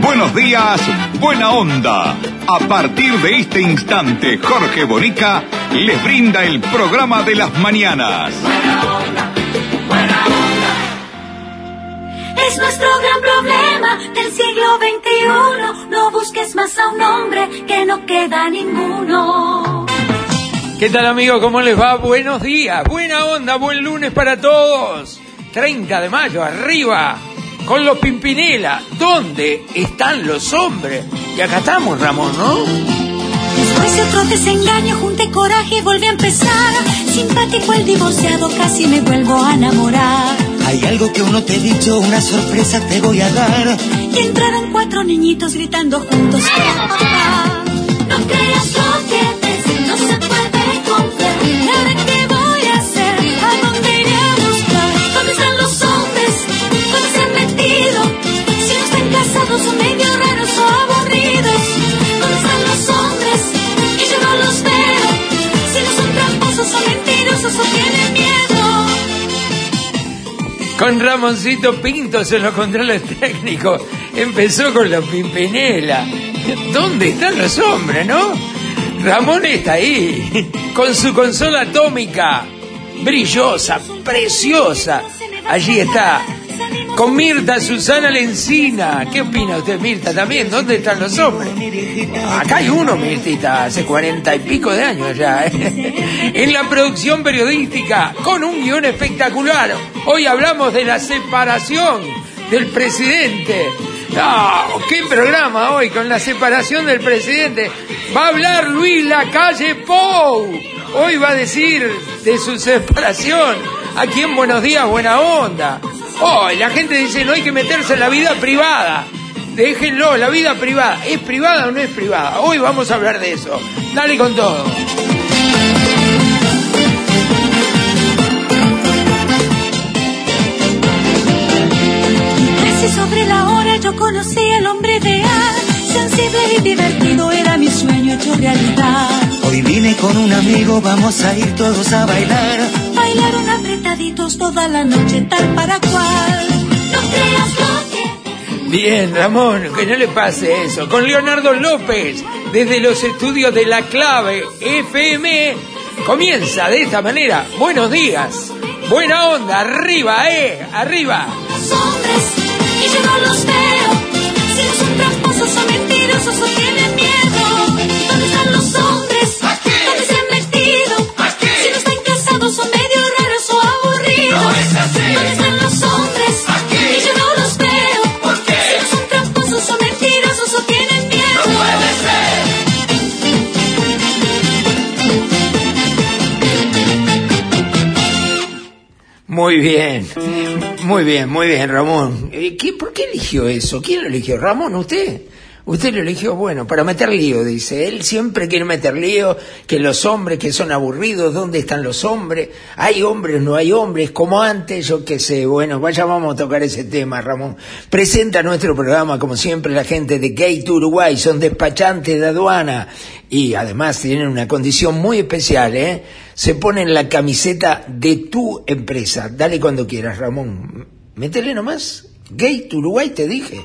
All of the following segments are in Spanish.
Buenos días, Buena Onda. A partir de este instante, Jorge Bonica les brinda el programa de las mañanas. Buena onda, buena onda. Es nuestro gran problema del siglo XXI. No busques más a un hombre que no queda ninguno. ¿Qué tal amigos? ¿Cómo les va? Buenos días, buena onda, buen lunes para todos. 30 de mayo, arriba, con los Pimpinela. ¿Dónde están los hombres? Y acá estamos, Ramón, ¿no? Después de otro desengaño, junté coraje y volví a empezar. Simpático el divorciado, casi me vuelvo a enamorar. Hay algo que uno te he dicho, una sorpresa te voy a dar. Y entraron cuatro niñitos gritando juntos. Con Ramoncito Pinto se los controles técnicos. Empezó con los Pimpinela. ¿Dónde están los hombres, no? Ramón está ahí, con su consola atómica, brillosa, preciosa. Allí está, con Mirta Susana Lencina. ¿Qué opina usted, Mirta, también? ¿Dónde están los hombres? Acá hay uno, Mirtita, hace cuarenta y pico de años ya. ¿eh? En la producción periodística, con un guion espectacular. Hoy hablamos de la separación del presidente. No, qué programa hoy con la separación del presidente. Va a hablar Luis Lacalle Pou. Hoy va a decir de su separación. Aquí en Buenos Días, buena onda. Hoy la gente dice no hay que meterse en la vida privada. Déjenlo, la vida privada. ¿Es privada o no es privada? Hoy vamos a hablar de eso. Dale con todo. Casi sobre la hora yo conocí al hombre ideal. Sensible y divertido era mi sueño hecho realidad. Hoy vine con un amigo, vamos a ir todos a bailar. Bailaron apretaditos toda la noche, tal para cual. No creas lo que. Bien, Ramón, que no le pase eso. Con Leonardo López, desde los estudios de La Clave FM, comienza de esta manera. Buenos días. Buena onda, arriba, eh, arriba. Los hombres, y yo no los veo. Si no son tramposos o mentirosos o tienen miedo. ¿Dónde están los hombres? Muy bien, muy bien, muy bien, Ramón. Eh, ¿qué- ¿Por qué eligió eso? ¿Quién lo eligió? Ramón, usted. Usted lo eligió, bueno, para meter lío, dice. Él siempre quiere meter lío, que los hombres que son aburridos, ¿dónde están los hombres? ¿Hay hombres, no hay hombres? Como antes, yo qué sé. Bueno, vaya, vamos a tocar ese tema, Ramón. Presenta nuestro programa, como siempre, la gente de Gate Uruguay, son despachantes de aduana y además tienen una condición muy especial, ¿eh? Se ponen la camiseta de tu empresa. Dale cuando quieras, Ramón. Métele nomás. Gate Uruguay, te dije.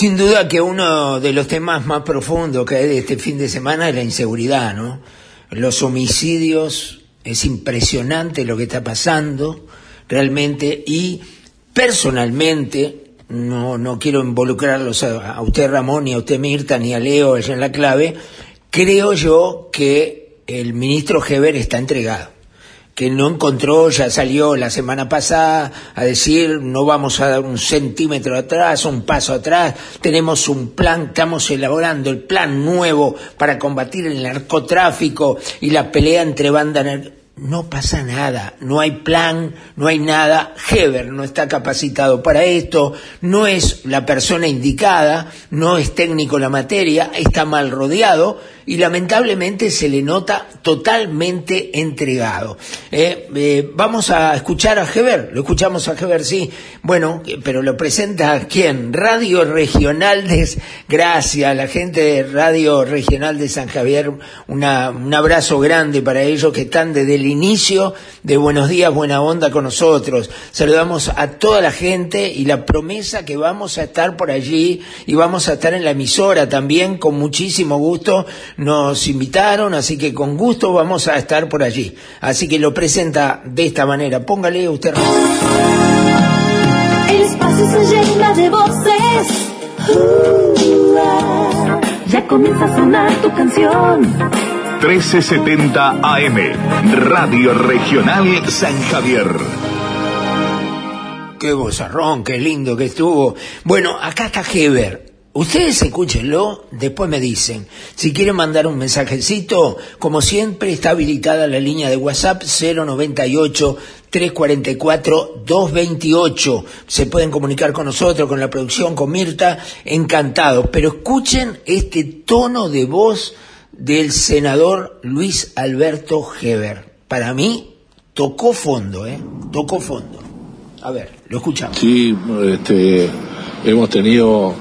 Sin duda que uno de los temas más profundos que hay de este fin de semana es la inseguridad, ¿no? Los homicidios, es impresionante lo que está pasando realmente y personalmente, no, no quiero involucrarlos a, a usted Ramón, ni a usted Mirta, ni a Leo allá en la clave, creo yo que el ministro Heber está entregado que no encontró, ya salió la semana pasada a decir no vamos a dar un centímetro atrás, un paso atrás, tenemos un plan, estamos elaborando el plan nuevo para combatir el narcotráfico y la pelea entre bandas no pasa nada, no hay plan, no hay nada, Heber no está capacitado para esto, no es la persona indicada, no es técnico la materia, está mal rodeado y lamentablemente se le nota totalmente entregado. Eh, eh, vamos a escuchar a Heber, lo escuchamos a Heber, sí, bueno, eh, pero lo presenta quién? Radio Regional de... Gracias, la gente de Radio Regional de San Javier, una, un abrazo grande para ellos que están desde el inicio de Buenos Días, Buena Onda con nosotros. Saludamos a toda la gente y la promesa que vamos a estar por allí y vamos a estar en la emisora también con muchísimo gusto nos invitaron, así que con gusto vamos a estar por allí. Así que lo presenta de esta manera. Póngale usted. El espacio se llena de voces. Uh, ah. Ya comienza a sonar tu canción. 1370 AM, Radio Regional San Javier. Qué bozarrón, qué lindo que estuvo. Bueno, acá está Heber. Ustedes escúchenlo, después me dicen. Si quieren mandar un mensajecito, como siempre está habilitada la línea de WhatsApp 098 344 228. Se pueden comunicar con nosotros, con la producción, con Mirta, encantados. Pero escuchen este tono de voz del senador Luis Alberto Heber. Para mí, tocó fondo, ¿eh? Tocó fondo. A ver, lo escuchamos. Sí, este, hemos tenido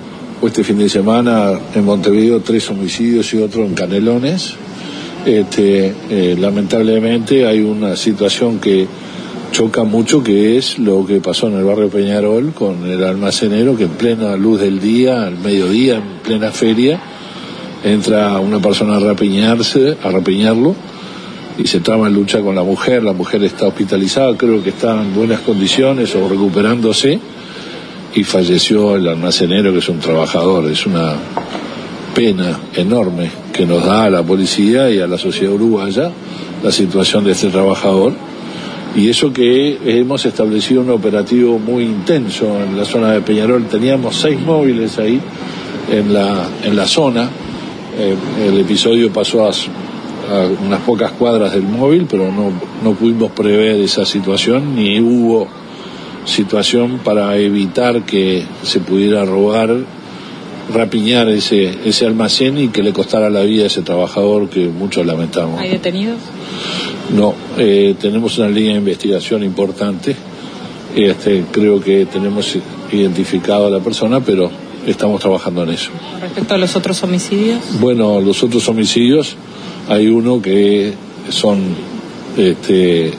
este fin de semana en Montevideo tres homicidios y otro en Canelones. Este, eh, lamentablemente hay una situación que choca mucho que es lo que pasó en el barrio Peñarol con el almacenero que en plena luz del día, al mediodía, en plena feria, entra una persona a rapiñarse, a rapiñarlo y se trama en lucha con la mujer, la mujer está hospitalizada, creo que está en buenas condiciones o recuperándose y falleció el almacenero que es un trabajador, es una pena enorme que nos da a la policía y a la sociedad uruguaya la situación de este trabajador. Y eso que hemos establecido un operativo muy intenso en la zona de Peñarol, teníamos seis móviles ahí en la, en la zona, Eh, el episodio pasó a, a unas pocas cuadras del móvil, pero no, no pudimos prever esa situación, ni hubo situación para evitar que se pudiera robar, rapiñar ese, ese almacén y que le costara la vida a ese trabajador que muchos lamentamos. ¿Hay detenidos? No, eh, tenemos una línea de investigación importante. Este, creo que tenemos identificado a la persona, pero estamos trabajando en eso. Respecto a los otros homicidios. Bueno, los otros homicidios, hay uno que son este,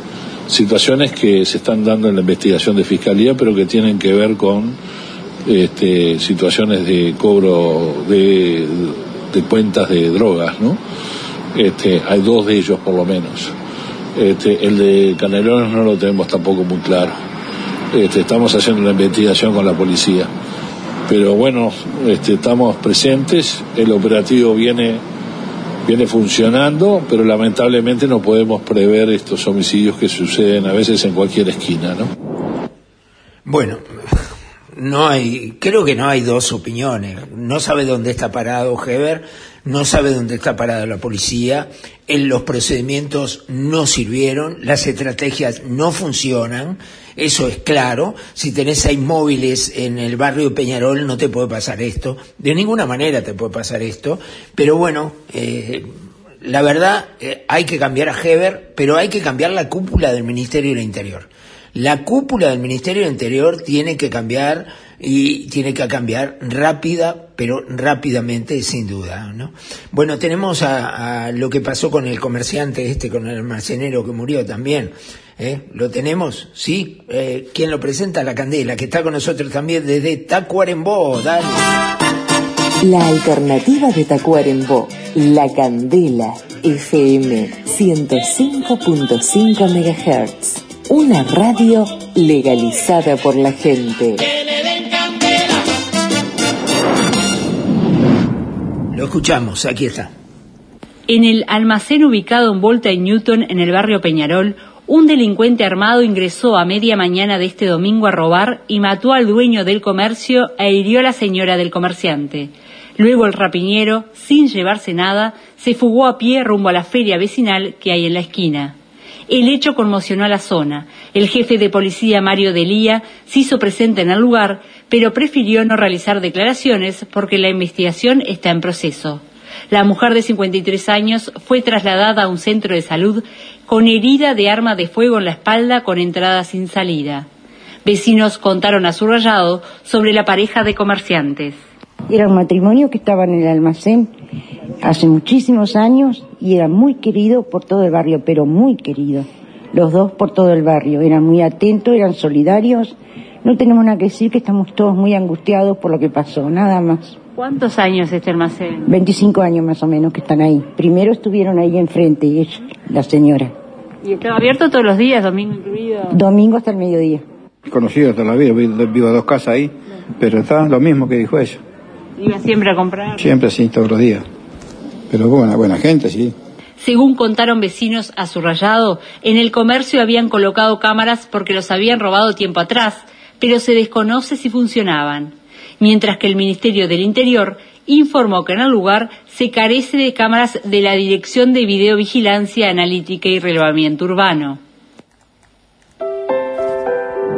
situaciones que se están dando en la investigación de fiscalía, pero que tienen que ver con este, situaciones de cobro de, de cuentas de drogas, ¿no? Este, hay dos de ellos por lo menos. Este, el de Canelones no lo tenemos tampoco muy claro. Este, estamos haciendo una investigación con la policía. Pero bueno, este, estamos presentes, el operativo viene, viene funcionando, pero lamentablemente no podemos prever estos homicidios que suceden a veces en cualquier esquina, ¿no? Bueno, no hay, creo que no hay dos opiniones. No sabe dónde está parado Heber, no sabe dónde está parada la policía, en los procedimientos no sirvieron, las estrategias no funcionan, eso es claro. Si tenés seis móviles en el barrio Peñarol no te puede pasar esto, de ninguna manera te puede pasar esto, pero bueno, eh, la verdad eh, hay que cambiar a Heber, pero hay que cambiar la cúpula del Ministerio del Interior. La cúpula del Ministerio del Interior tiene que cambiar y tiene que cambiar rápida, pero rápidamente sin duda, ¿no? Bueno, tenemos a, lo que pasó con el comerciante este, con el almacenero que murió también. ¿eh? ¿Lo tenemos? ¿Sí? Eh, ¿Quién lo presenta? La Candela, que está con nosotros también desde Tacuarembó. Dale. La alternativa de Tacuarembó, La Candela, FM 105.5 MHz. Una radio legalizada por la gente. Lo escuchamos, aquí está. En el almacén ubicado en Volta y Newton, en el barrio Peñarol, un delincuente armado ingresó a media mañana de este domingo a robar y mató al dueño del comercio e hirió a la señora del comerciante. Luego el rapiñero, sin llevarse nada, se fugó a pie rumbo a la feria vecinal que hay en la esquina. El hecho conmocionó a la zona. El jefe de policía Mario Delía se hizo presente en el lugar, pero prefirió no realizar declaraciones porque la investigación está en proceso. La mujer de 53 años fue trasladada a un centro de salud con herida de arma de fuego en la espalda con entrada sin salida. Vecinos contaron a su rayado sobre la pareja de comerciantes. Era un matrimonio que estaba en el almacén hace muchísimos años y era muy querido por todo el barrio, pero muy querido. Los dos por todo el barrio. Eran muy atentos, eran solidarios. No tenemos nada que decir que estamos todos muy angustiados por lo que pasó, nada más. ¿Cuántos años este almacén? 25 años más o menos que están ahí. Primero estuvieron ahí enfrente, y ella, la señora. ¿Y estaba abierto todos los días, domingo incluido? Domingo hasta el mediodía. Conocido toda la vida, vi- vivo a dos casas ahí, pero está lo mismo que dijo ella. ¿Iba siempre a comprar? Siempre así, todos los días. Pero buena, buena gente, sí. Según contaron vecinos a su rayado, en el comercio habían colocado cámaras porque los habían robado tiempo atrás, pero se desconoce si funcionaban. Mientras que el Ministerio del Interior informó que en el lugar se carece de cámaras de la Dirección de Videovigilancia, Analítica y Relevamiento Urbano.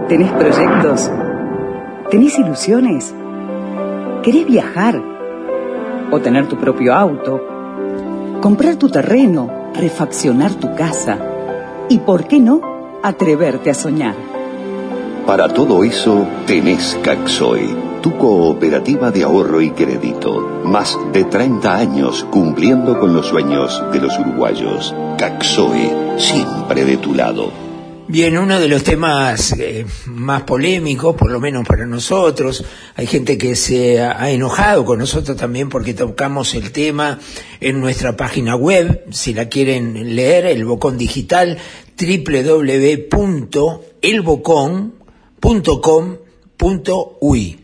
¿Tenés proyectos? ¿Tenés ilusiones? ¿Querés viajar? ¿O tener tu propio auto? ¿Comprar tu terreno? ¿Refaccionar tu casa? ¿Y por qué no atreverte a soñar? Para todo eso tenés Caxoe, tu cooperativa de ahorro y crédito. Más de 30 años cumpliendo con los sueños de los uruguayos. Caxoe, siempre de tu lado. Bien, uno de los temas eh, más polémicos, por lo menos para nosotros, hay gente que se ha, enojado con nosotros también porque tocamos el tema en nuestra página web, si la quieren leer, el Bocón Digital, www.elbocón.com.uy.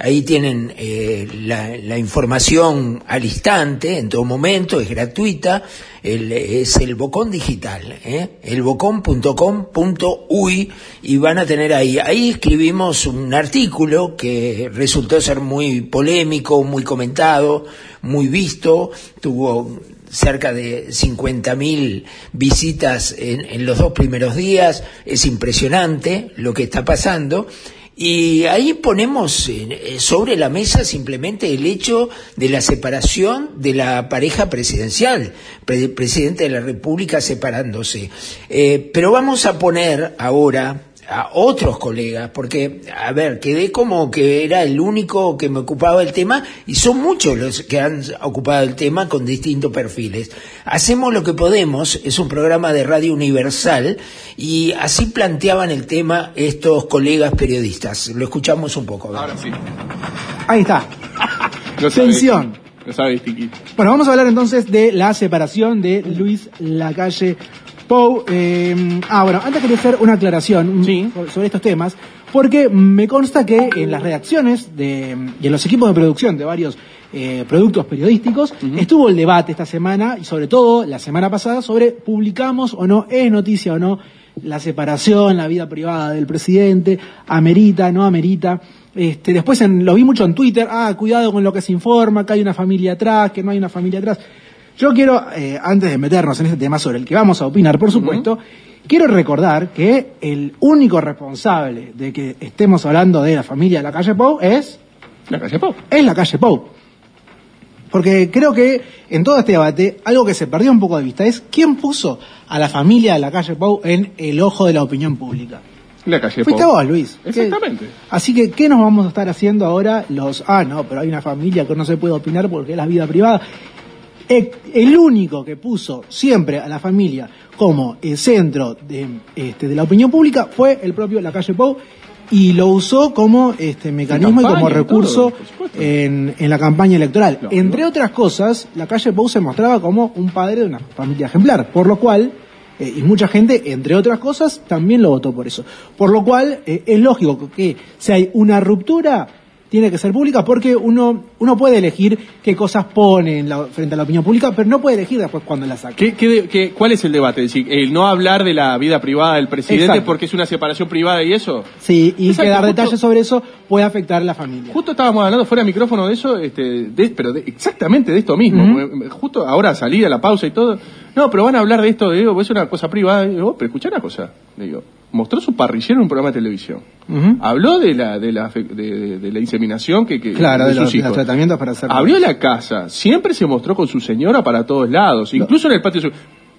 Ahí tienen eh, la, información al instante, en todo momento, es gratuita, es el Bocón Digital, ¿eh? elbocón.com.uy y van a tener ahí. Ahí escribimos un artículo que resultó ser muy polémico, muy comentado, muy visto, tuvo cerca de 50.000 visitas en, en los dos primeros días, es impresionante lo que está pasando. Y ahí ponemos eh, sobre la mesa simplemente el hecho de la separación de la pareja presidencial, pre- presidente de la República separándose. Eh, pero vamos a poner ahora a otros colegas, porque, a ver, quedé como que era el único que me ocupaba el tema y son muchos los que han ocupado el tema con distintos perfiles. Hacemos lo que podemos, es un programa de radio universal y así planteaban el tema estos colegas periodistas. Lo escuchamos un poco. Ahora sí. Ahí está. Tensión. Lo sabe distinguir. Bueno, vamos a hablar entonces de la separación de Luis Lacalle Pou. Eh, ah, bueno, antes quería hacer una aclaración sobre estos temas, porque me consta que en las redacciones de, y en los equipos de producción de varios eh, productos periodísticos estuvo el debate esta semana y sobre todo la semana pasada sobre publicamos o no, es noticia o no la separación, la vida privada del presidente, amerita, no amerita. Este, después en- lo vi mucho en Twitter, ah, cuidado con lo que se informa, que hay una familia atrás, que no hay una familia atrás. Yo quiero, eh, antes de meternos en este tema sobre el que vamos a opinar, por supuesto, quiero recordar que el único responsable de que estemos hablando de la familia de la calle Pou es... La calle Pou. Es la calle Pou. Porque creo que en todo este debate, algo que se perdió un poco de vista es quién puso a la familia de la calle Pou en el ojo de la opinión pública. La calle Fuiste Pou. vos, Luis. ¿Qué- Exactamente. Así que, ¿qué nos vamos a estar haciendo ahora los... Ah, no, pero hay una familia que no se puede opinar porque es la vida privada. Eh, El único que puso siempre a la familia como el centro de, este, de la opinión pública fue el propio La Calle Pou y lo usó como este mecanismo y como recurso todo, en la campaña electoral. Entre otras cosas, La Calle Pou se mostraba como un padre de una familia ejemplar, por lo cual, eh, y mucha gente, entre otras cosas, también lo votó por eso. Por lo cual, eh, es lógico que si hay una ruptura, tiene que ser pública porque uno, uno puede elegir qué cosas pone en la- frente a la opinión pública, pero no puede elegir después cuando la saca. ¿Qué, qué- qué- cuál es el debate? Es decir, el no hablar de la vida privada del presidente Exacto. porque es una separación privada y eso. Sí, y Exacto, que dar justo- detalles sobre eso puede afectar a la familia. Justo estábamos hablando fuera de micrófono de eso, este, de- pero de- exactamente de esto mismo. Ujú. Justo ahora salir a la pausa y todo. No, pero van a hablar de esto, digo, es una cosa privada. Digo, pero escuchá una cosa. Digo, mostró su parrillero en un programa de televisión. Habló de la, de la, de, de la inseminación que, que Claro, de, sus los, de hijos. los tratamientos para hacer. Abrió la casa, siempre se mostró con su señora para todos lados, incluso en el patio.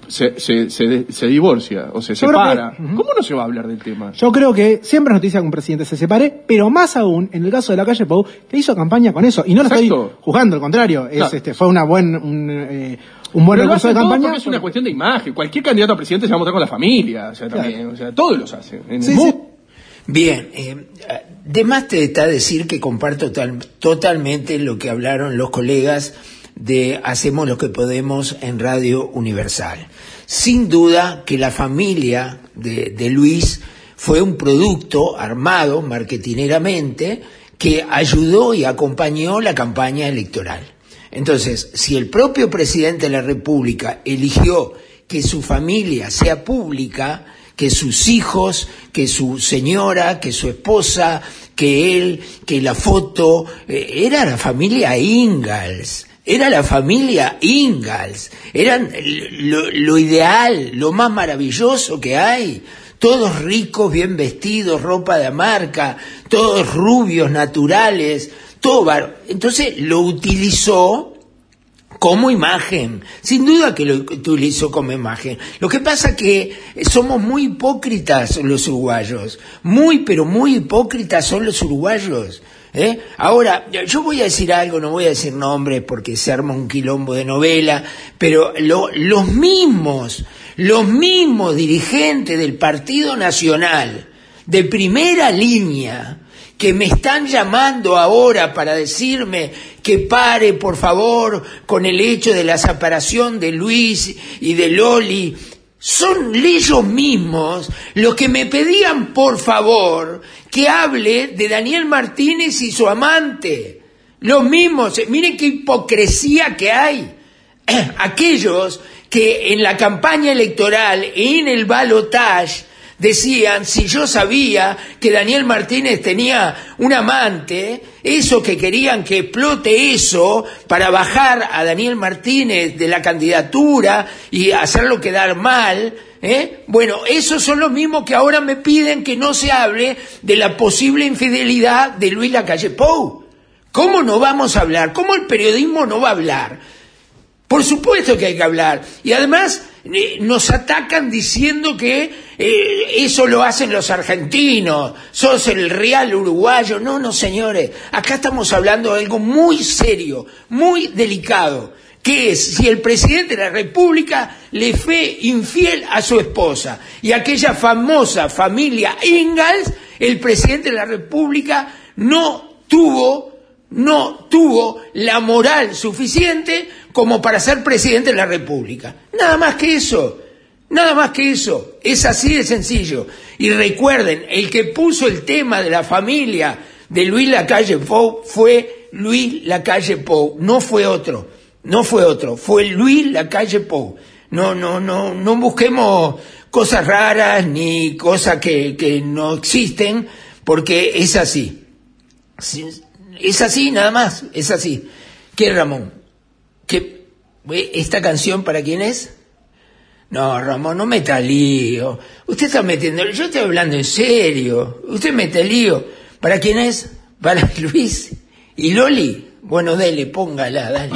Se, se, se, se divorcia o se Yo creo que- separa. ¿Cómo no se va a hablar del tema? Yo creo que siempre es noticia que un presidente se separe, pero más aún en el caso de la calle Pou, que hizo campaña con eso. Y no lo estoy Exacto. juzgando, al contrario. Es, este, fue una buen, un, eh, un buen recurso de campaña. es una cuestión de imagen. Cualquier candidato a presidente se va a mostrar con la familia. O sea, también, o sea, todos los hacen. En Sí, el sí. Bien, eh, de más te está decir que comparto tal- totalmente lo que hablaron los colegas de Hacemos lo que podemos en Radio Universal. Sin duda que la familia de, de Luis fue un producto armado marketineramente que ayudó y acompañó la campaña electoral. Entonces, si el propio presidente de la República eligió que su familia sea pública, que sus hijos, que su señora, que su esposa, que él, que la foto, eh, era la familia Ingalls, era la familia Ingalls, eran lo, lo ideal, lo más maravilloso que hay. Todos ricos, bien vestidos, ropa de marca, todos rubios, naturales, todo Entonces lo utilizó como imagen, sin duda que lo utilizó como imagen. Lo que pasa que somos muy hipócritas los uruguayos, muy pero muy hipócritas son los uruguayos. ¿eh? Ahora, yo voy a decir algo, no voy a decir nombres porque se arma un quilombo de novela, pero lo- los mismos, los mismos dirigentes del Partido Nacional, de primera línea, que me están llamando ahora para decirme que pare, por favor, con el hecho de la separación de Luis y de Loli, son ellos mismos los que me pedían, por favor, que hable de Daniel Martínez y su amante. Los mismos, miren qué hipocresía que hay. Aquellos que en la campaña electoral en el balotage decían, si yo sabía que Daniel Martínez tenía un amante, eso que querían que explote eso para bajar a Daniel Martínez de la candidatura y hacerlo quedar mal, ¿eh? bueno, esos son los mismos que ahora me piden que no se hable de la posible infidelidad de Luis Lacalle Pou. ¿Cómo no vamos a hablar? ¿Cómo el periodismo no va a hablar? Por supuesto que hay que hablar. Y además eh, nos atacan diciendo que eh, eso lo hacen los argentinos, sos el real uruguayo. No, no, señores. Acá estamos hablando de algo muy serio, muy delicado, que es si el presidente de la República le fue infiel a su esposa y aquella famosa familia Ingalls, el presidente de la República no tuvo no tuvo la moral suficiente como para ser presidente de la República. Nada más que eso. Nada más que eso. Es así de sencillo. Y recuerden, el que puso el tema de la familia de Luis Lacalle Pou fue Luis Lacalle Pou, no fue otro. No fue otro, fue Luis Lacalle Pou. No, no, no, no busquemos cosas raras ni cosas que, que no existen, porque es así. Es así, nada más, es así. ¿Qué, Ramón? ¿Qué, ¿Esta canción para quién es? No, Ramón, no meta lío. Usted está metiendo, yo estoy hablando en serio. Usted mete lío. ¿Para quién es? ¿Para Luis? ¿Y Loli? Bueno, dele, póngala, dale.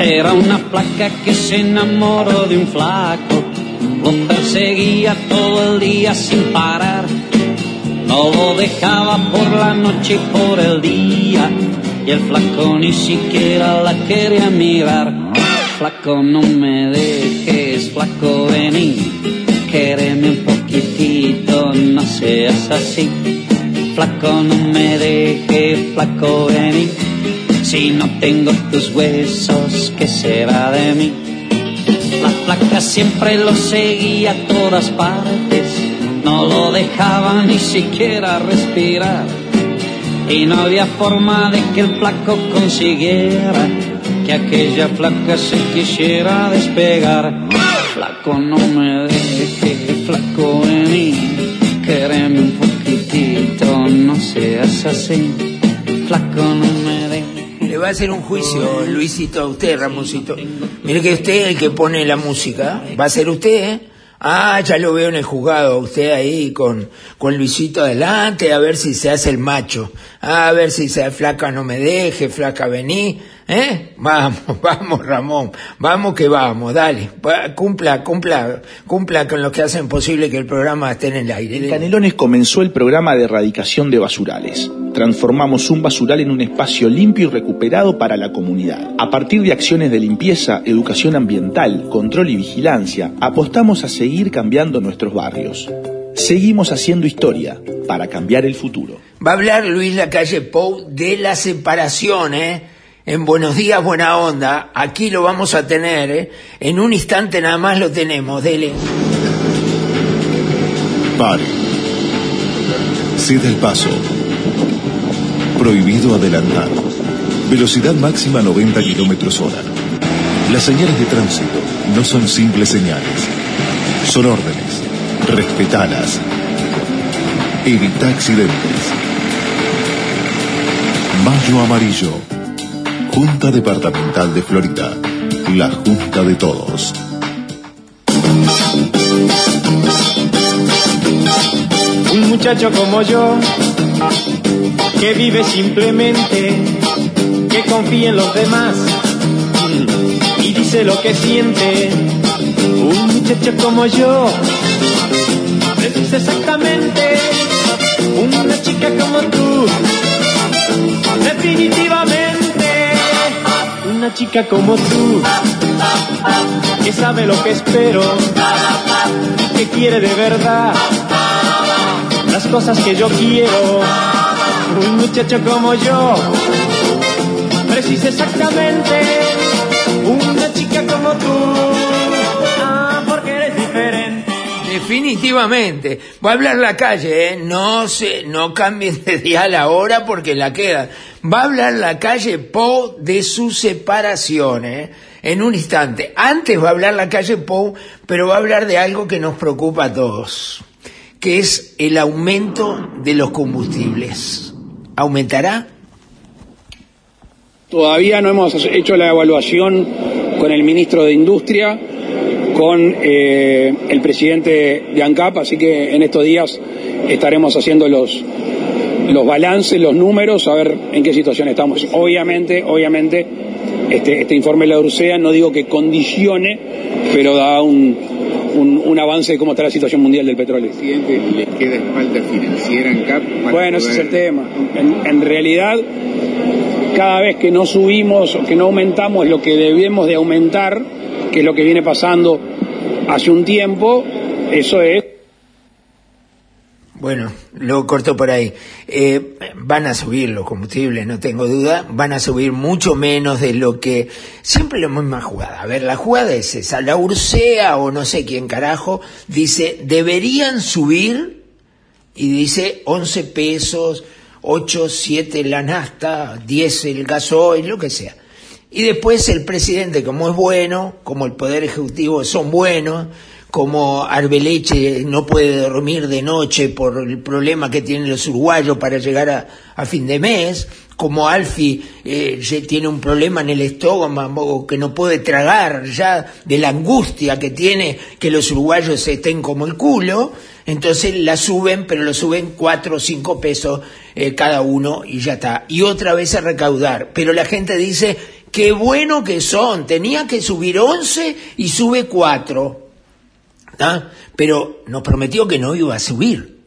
Era una flaca que se enamoró de un flaco, lo perseguía todo el día sin parar, no lo dejaba por la noche y por el día, y el flaco ni siquiera la quería mirar. Flaco, no me dejes, flaco, vení, quéreme un poquitito, no seas así. Flaco, no me dejes, flaco, vení. Si no tengo tus huesos, ¿qué será de mí? La flaca siempre lo seguía a todas partes, no lo dejaba ni siquiera respirar. y no había forma de que el flaco consiguiera que aquella flaca se quisiera despegar. Flaco no me deje, flaco vení, quereme un poquitito, no seas así, flaco no me deje. Le va a hacer un juicio, Luisito, a usted, Ramoncito. Mire que usted es el que pone la música. Va a ser usted, ¿eh? Ah, ya lo veo en el juzgado, usted ahí con, con Luisito adelante, a ver si se hace el macho. A ver si se flaca no me deje, flaca vení. ¿Eh? Vamos, vamos, Ramón. Vamos que vamos, dale. Cumpla, cumpla, cumpla con lo que hacen posible que el programa esté en el aire. En Canelones comenzó el programa de erradicación de basurales. Transformamos un basural en un espacio limpio y recuperado para la comunidad. A partir de acciones de limpieza, educación ambiental, control y vigilancia, apostamos a seguir cambiando nuestros barrios. Seguimos haciendo historia para cambiar el futuro. Va a hablar Luis Lacalle Pou de la separación, ¿eh? En Buenos Días, Buena Onda. Aquí lo vamos a tener, ¿eh? En un instante nada más lo tenemos. Dele. Pare. Ceda el paso. Prohibido adelantar. Velocidad máxima 90 kilómetros hora. Las señales de tránsito no son simples señales. Son órdenes. Respetalas. Evita accidentes. Mayo Amarillo. Junta Departamental de Florida. La Junta de Todos. Un muchacho como yo, que vive simplemente, que confía en los demás y dice lo que siente. Un muchacho como yo, precisa exactamente una chica como tú, definitivamente una chica como tú, que sabe lo que espero, que quiere de verdad las cosas que yo quiero. Un muchacho como yo precisa exactamente una chica como tú. Ah, porque eres diferente. Definitivamente. Va a hablar la calle, ¿eh? No se, no cambien de dial ahora porque la queda. Va a hablar la calle Pou de su separación, ¿eh? En un instante. Antes va a hablar la calle Pou, pero va a hablar de algo que nos preocupa a todos, que es el aumento de los combustibles. ¿Aumentará? Todavía no hemos hecho la evaluación con el ministro de Industria, con eh, el presidente de ANCAP, así que en estos días estaremos haciendo los, los balances, los números, a ver en qué situación estamos. Obviamente, obviamente, este, este informe de la URSEA no digo que condicione, pero da un, un, un avance de cómo está la situación mundial del petróleo. presidente le queda falta financiera en CAP. Bueno, ese es el tema. En, en realidad, cada vez que no subimos o que no aumentamos lo que debemos de aumentar, que es lo que viene pasando hace un tiempo, eso es Bueno, lo corto por ahí. Eh, van a subir los combustibles, no tengo duda. Van a subir mucho menos de lo que... Siempre la misma jugada. A ver, la jugada es esa. La Ursea o no sé quién carajo dice, deberían subir y dice 11 pesos, 8, 7 la nafta, 10 el gasoil, lo que sea. Y después el presidente, como es bueno, como el Poder Ejecutivo son buenos, como Arbeleche no puede dormir de noche por el problema que tienen los uruguayos para llegar a, fin de mes, como Alfi eh, tiene un problema en el estómago que no puede tragar ya de la angustia que tiene que los uruguayos estén como el culo, entonces la suben, pero lo suben cuatro o cinco pesos eh, cada uno y ya está. Y otra vez a recaudar. Pero la gente dice, qué bueno que son, tenía que subir 11 y sube 4. ¿Ah? Pero nos prometió que no iba a subir.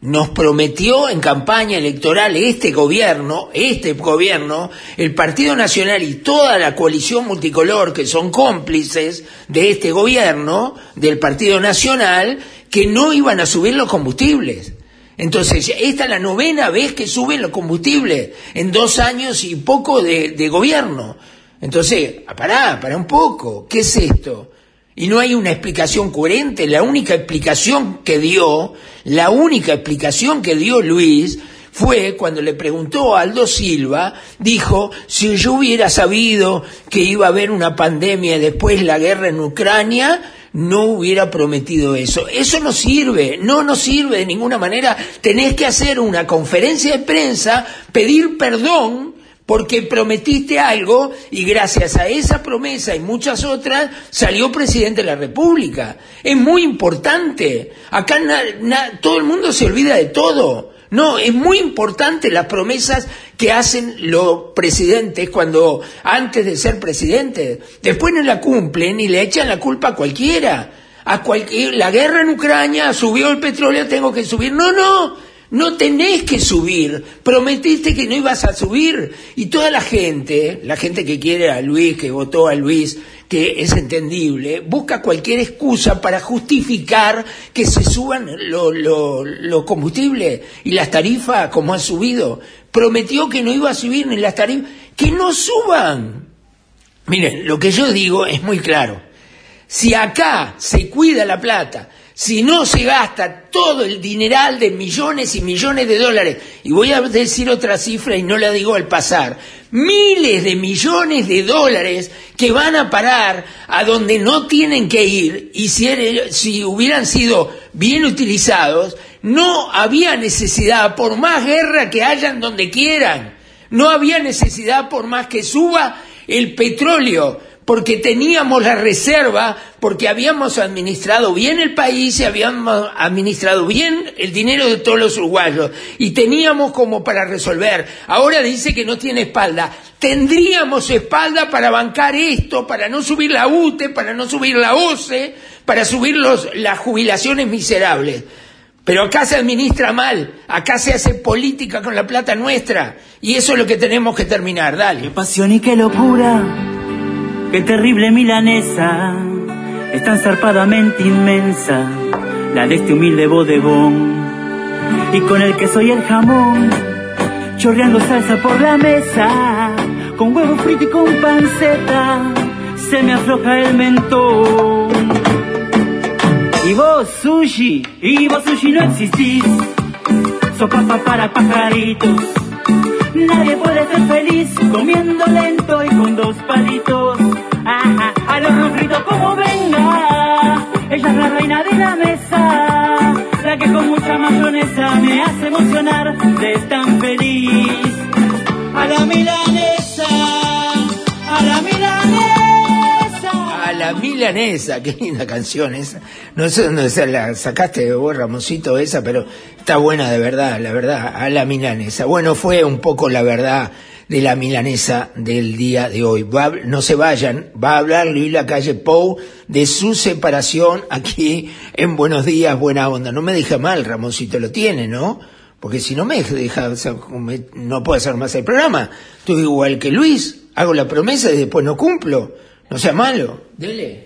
Nos prometió en campaña electoral este gobierno, este gobierno, el Partido Nacional y toda la coalición multicolor que son cómplices de este gobierno, del Partido Nacional, que no iban a subir los combustibles. Entonces, esta es la novena vez que suben los combustibles en dos años y poco de, de gobierno. Entonces, pará, pará un poco. ¿Qué es esto? Y no hay una explicación coherente. La única explicación que dio, la única explicación que dio Luis fue cuando le preguntó a Aldo Silva, dijo, si yo hubiera sabido que iba a haber una pandemia y después la guerra en Ucrania, no hubiera prometido eso. Eso no sirve, no nos sirve de ninguna manera. Tenés que hacer una conferencia de prensa, pedir perdón porque prometiste algo y gracias a esa promesa y muchas otras salió presidente de la República. Es muy importante. Acá na- na- todo el mundo se olvida de todo. No, es muy importante las promesas que hacen los presidentes cuando antes de ser presidentes. Después no la cumplen y le echan la culpa a cualquiera. A cualquier, la guerra en Ucrania subió el petróleo, tengo que subir. No, no, no tenés que subir. Prometiste que no ibas a subir. Y toda la gente, la gente que quiere a Luis, que votó a Luis, que es entendible, busca cualquier excusa para justificar que se suban lo- lo- los combustibles y las tarifas como han subido. Prometió que no iba a subir ni las tarifas. Que no suban. Miren, lo que yo digo es muy claro. Si acá se cuida la plata, si no se gasta todo el dineral de millones y millones de dólares, y voy a decir otra cifra y no la digo al pasar, miles de millones de dólares que van a parar a donde no tienen que ir, y si, era- si hubieran sido bien utilizados, no había necesidad, por más guerra que hayan donde quieran, no había necesidad por más que suba el petróleo, porque teníamos la reserva, porque habíamos administrado bien el país y habíamos administrado bien el dinero de todos los uruguayos y teníamos como para resolver. Ahora dice que no tiene espalda. Tendríamos espalda para bancar esto, para no subir la UTE, para no subir la OCE, para subir los, las jubilaciones miserables. Pero acá se administra mal, acá se hace política con la plata nuestra y eso es lo que tenemos que terminar. Dale. pasión y qué locura, qué terrible milanesa, es tan zarpadamente inmensa, la de este humilde bodegón. Y con el queso y el jamón, chorreando salsa por la mesa, con huevo frito y con panceta, se me afloja el mentón. Y vos, sushi, y vos, sushi, no existís, sos papa para pajaritos. Nadie puede ser feliz comiendo lento y con dos palitos. Emocionar de tan feliz. A la milanesa, a la milanesa. A la milanesa, qué linda canción esa. No sé dónde se la sacaste vos, Ramoncito, esa, pero está buena de verdad, la verdad, a la milanesa. Bueno, fue un poco la verdad de la milanesa del día de hoy. Va no se vayan, va a hablar Luis Lacalle Pou de su separación aquí en Buenos Días, Buena Onda. No me deja mal, Ramoncito, lo tiene, ¿no? Porque si no me deja, me- no puedo hacer más el programa. Estoy igual que Luis, hago la promesa y después no cumplo. No sea malo. Dele.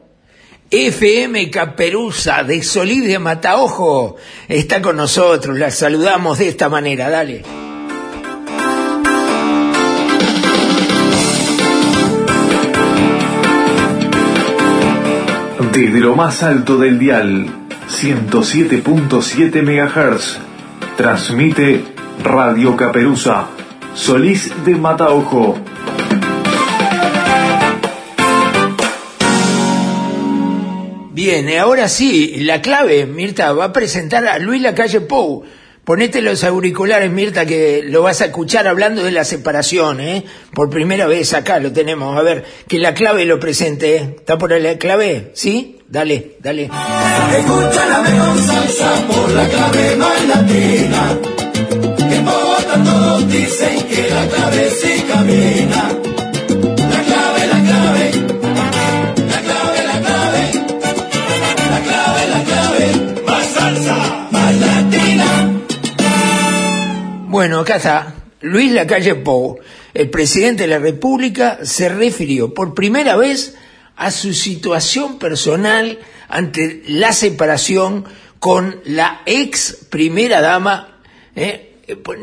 FM Caperuza de de Mataojo está con nosotros. La saludamos de esta manera. Dale. Desde lo más alto del dial, 107.7 MHz, transmite Radio Caperuza, Solís de Mataojo. Bien, eh, ahora sí, la clave, Mirta, va a presentar a Luis Lacalle Pou. Ponete los auriculares, Mirta, que lo vas a escuchar hablando de la separación, ¿eh? Por primera vez acá lo tenemos. A ver, que la clave lo presente, ¿eh? ¿Está por la clave? ¿Sí? Dale, dale. Escucha la mejor salsa por la clave más latina. Que todos dicen que la clave sí camina. Acá está. Luis Lacalle Pou, el presidente de la República, se refirió por primera vez a su situación personal ante la separación con la ex primera dama, ¿eh?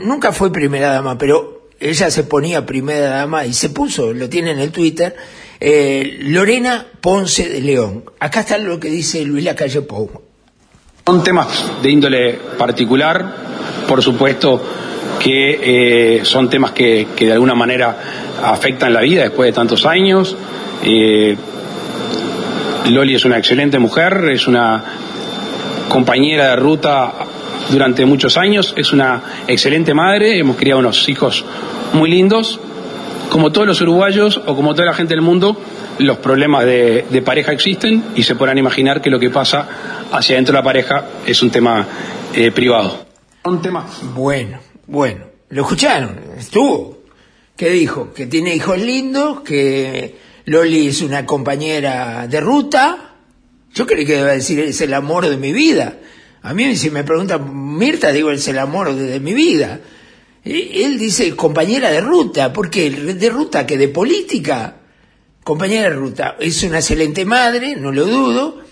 Nunca fue primera dama, pero ella se ponía primera dama y se puso, lo tiene en el Twitter, eh, Lorena Ponce de León. Acá está lo que dice Luis Lacalle Pou. Son temas de índole particular, por supuesto que eh, son temas que, de alguna manera afectan la vida después de tantos años. Eh, Loli es una excelente mujer, es una compañera de ruta durante muchos años, es una excelente madre, hemos criado unos hijos muy lindos. Como todos los uruguayos o como toda la gente del mundo, los problemas de, de pareja existen y se podrán imaginar que lo que pasa hacia adentro de la pareja es un tema eh, privado. Un tema. Bueno, bueno, lo escucharon, estuvo. ¿Qué dijo? Que tiene hijos lindos, que Loli es una compañera de ruta. Yo creí que iba a decir es el amor de mi vida. A mí si me preguntan Mirta, digo es el amor de, mi vida. Y él dice compañera de ruta, ¿por qué? ¿De ruta que de política? Compañera de ruta. Es una excelente madre, no lo dudo.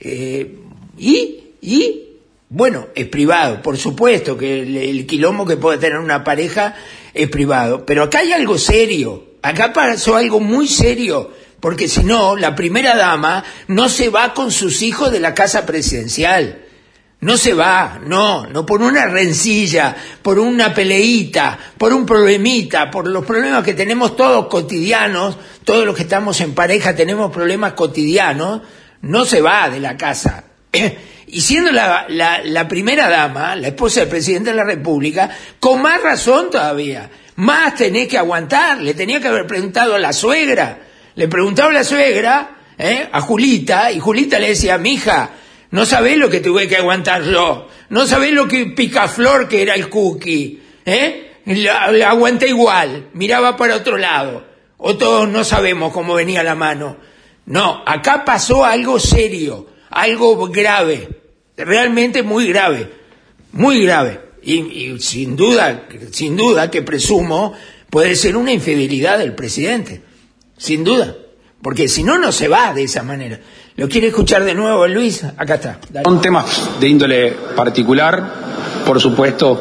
Eh, ¿Y? ¿Y? Bueno, es privado, por supuesto que el, el, quilombo que puede tener una pareja es privado, pero acá hay algo serio, acá pasó algo muy serio, porque si no, la primera dama no se va con sus hijos de la casa presidencial. No se va, no, no por una rencilla, por una peleita, por un problemita, por los problemas que tenemos todos cotidianos, todos los que estamos en pareja tenemos problemas cotidianos, no se va de la casa. Y siendo la, la, primera dama, la esposa del presidente de la República, con más razón todavía, más tenés que aguantar. Le tenía que haber preguntado a la suegra. Le preguntaba a la suegra, ¿eh? a Julita, y Julita le decía, mija, no sabés lo que tuve que aguantar yo, no sabés lo que picaflor que era el cookie, ¿eh? La, la aguanté igual, miraba para otro lado. O todos no sabemos cómo venía la mano. No, acá pasó algo serio, algo grave realmente muy grave, muy grave. Y, sin duda, sin duda que presumo, puede ser una infidelidad del presidente. Sin duda. Porque si no, no se va de esa manera. ¿Lo quiere escuchar de nuevo, Luis? Acá está. Son temas de índole particular, por supuesto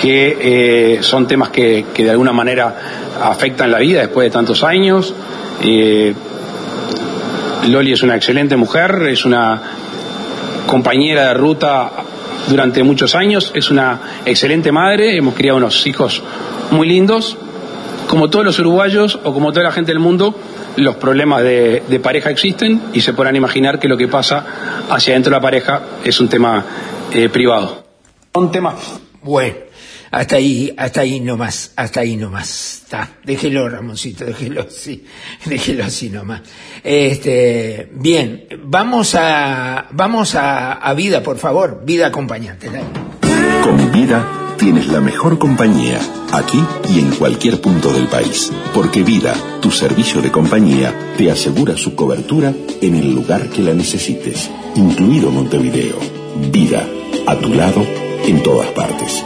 que eh, son temas que, que, de alguna manera afectan la vida después de tantos años. Eh, Loli es una excelente mujer, es una compañera de ruta durante muchos años, es una excelente madre, hemos criado unos hijos muy lindos. Como todos los uruguayos o como toda la gente del mundo, los problemas de, pareja existen y se podrán imaginar que lo que pasa hacia adentro de la pareja es un tema eh, privado. Un tema. Bueno, hasta ahí, hasta ahí nomás, hasta ahí nomás. Está, déjelo, Ramoncito, déjelo así, déjelo así nomás. Este, bien, vamos a, vamos a, a vida, por favor, vida acompañante. Dale. Con vida tienes la mejor compañía, aquí y en cualquier punto del país. Porque Vida, tu servicio de compañía, te asegura su cobertura en el lugar que la necesites, incluido Montevideo. Vida, a tu lado, en todas partes.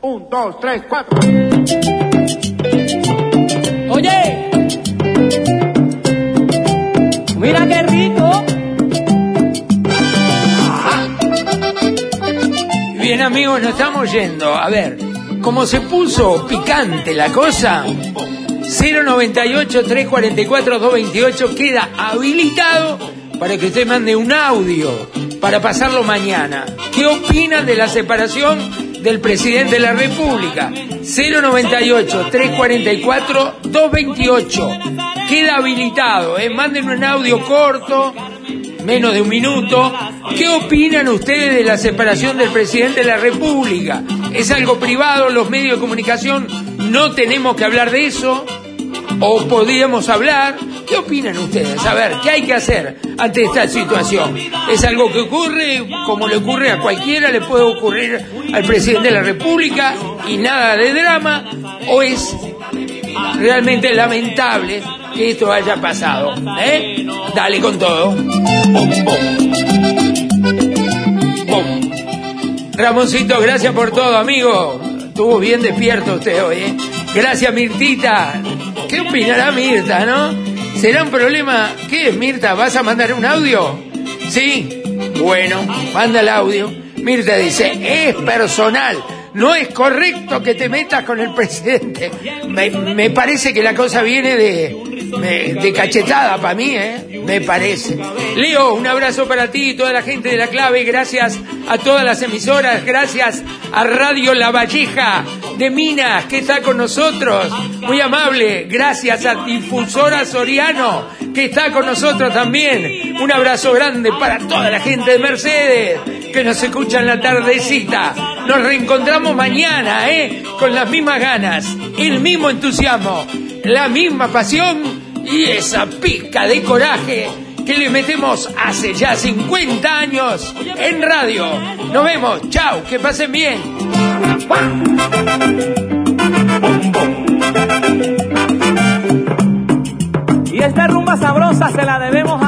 Un, dos, tres, cuatro. Oye, mira qué rico. Bien amigos, nos estamos yendo. A ver, como se puso picante la cosa, 098-344-228 queda habilitado para que usted mande un audio para pasarlo mañana. ¿Qué opinan de la separación del presidente de la República? 098-344-228. Queda habilitado, ¿eh? Manden un audio corto, menos de un minuto. ¿Qué opinan ustedes de la separación del presidente de la República? ¿Es algo privado? ¿Los medios de comunicación no tenemos que hablar de eso? ¿O podríamos hablar? ¿Qué opinan ustedes? A ver, ¿qué hay que hacer ante esta situación? ¿Es algo que ocurre como le ocurre a cualquiera, le puede ocurrir al presidente de la República y nada de drama? ¿O es realmente lamentable que esto haya pasado? ¿Eh? Dale con todo. Ramoncito, gracias por todo, amigo. Estuvo bien despierto usted hoy, ¿eh? Gracias, Mirtita. ¿Qué opinará Mirta, no? ¿Será un problema? ¿Qué es, Mirta? ¿Vas a mandar un audio? Sí. Bueno, manda el audio. Mirta dice, es personal. No es correcto que te metas con el presidente. Me, me parece que la cosa viene de, de, de cachetada para mí, ¿eh? Me parece. Leo, un abrazo para ti y toda la gente de la clave. Gracias a todas las emisoras. Gracias a Radio La Valleja de Minas, que está con nosotros. Muy amable. Gracias a Difusora Soriano, que está con nosotros también. Un abrazo grande para toda la gente de Mercedes, que nos escucha en la tardecita. Nos reencontramos mañana, ¿eh? Con las mismas ganas, el mismo entusiasmo, la misma pasión y esa pizca de coraje que le metemos hace ya 50 años en radio. Nos vemos, chao, que pasen bien. Y esta rumba sabrosa se la debemos a